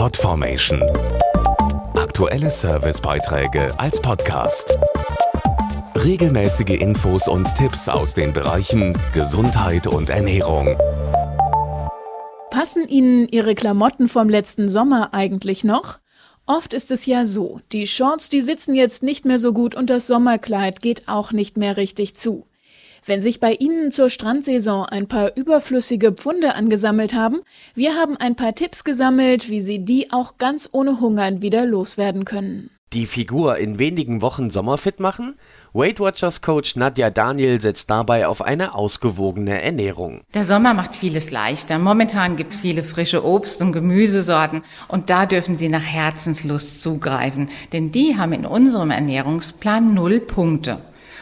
Podformation. Aktuelle Servicebeiträge als Podcast. Regelmäßige Infos und Tipps aus den Bereichen Gesundheit und Ernährung. Passen Ihnen Ihre Klamotten vom letzten Sommer eigentlich noch? Oft ist es ja so, die Shorts, die sitzen jetzt nicht mehr so gut und das Sommerkleid geht auch nicht mehr richtig zu. Wenn sich bei Ihnen zur Strandsaison ein paar überflüssige Pfunde angesammelt haben, wir haben ein paar Tipps gesammelt, wie Sie die auch ganz ohne Hungern wieder loswerden können. Die Figur in wenigen Wochen sommerfit machen? Weight Watchers Coach Nadja Daniel setzt dabei auf eine ausgewogene Ernährung. Der Sommer macht vieles leichter. Momentan gibt's viele frische Obst- und Gemüsesorten und da dürfen Sie nach Herzenslust zugreifen, denn die haben in unserem Ernährungsplan null Punkte.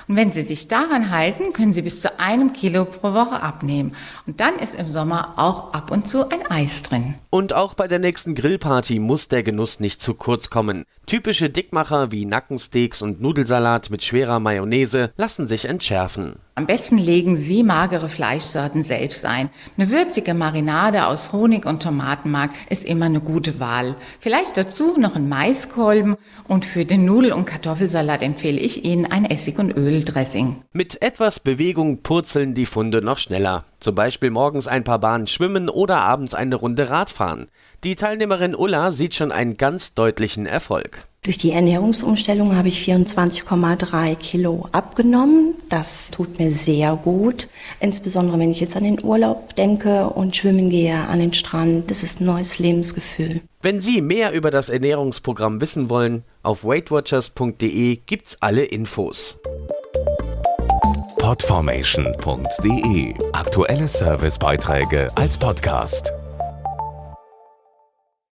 Und wenn Sie sich daran halten, können Sie bis zu einem Kilo pro Woche abnehmen. Und dann ist im Sommer auch ab und zu ein Eis drin. Und auch bei der nächsten Grillparty muss der Genuss nicht zu kurz kommen. Typische Dickmacher wie Nackensteaks und Nudelsalat mit schwerer Mayonnaise lassen sich entschärfen. Am besten legen Sie magere Fleischsorten selbst ein. Eine würzige Marinade aus Honig und Tomatenmark ist immer eine gute Wahl. Vielleicht dazu noch ein Maiskolben und für den Nudel- und Kartoffelsalat empfehle ich Ihnen ein Essig- und Öldressing. Mit etwas Bewegung purzeln die Funde noch schneller. Zum Beispiel morgens ein paar Bahnen schwimmen oder abends eine Runde Radfahren. Die Teilnehmerin Ulla sieht schon einen ganz deutlichen Erfolg. Durch die Ernährungsumstellung habe ich 24,3 Kilo abgenommen. Das tut mir sehr gut. Insbesondere wenn ich jetzt an den Urlaub denke und schwimmen gehe an den Strand. Das ist ein neues Lebensgefühl. Wenn Sie mehr über das Ernährungsprogramm wissen wollen, auf weightwatchers.de gibt's alle Infos. Podformation.de Aktuelle Servicebeiträge als Podcast.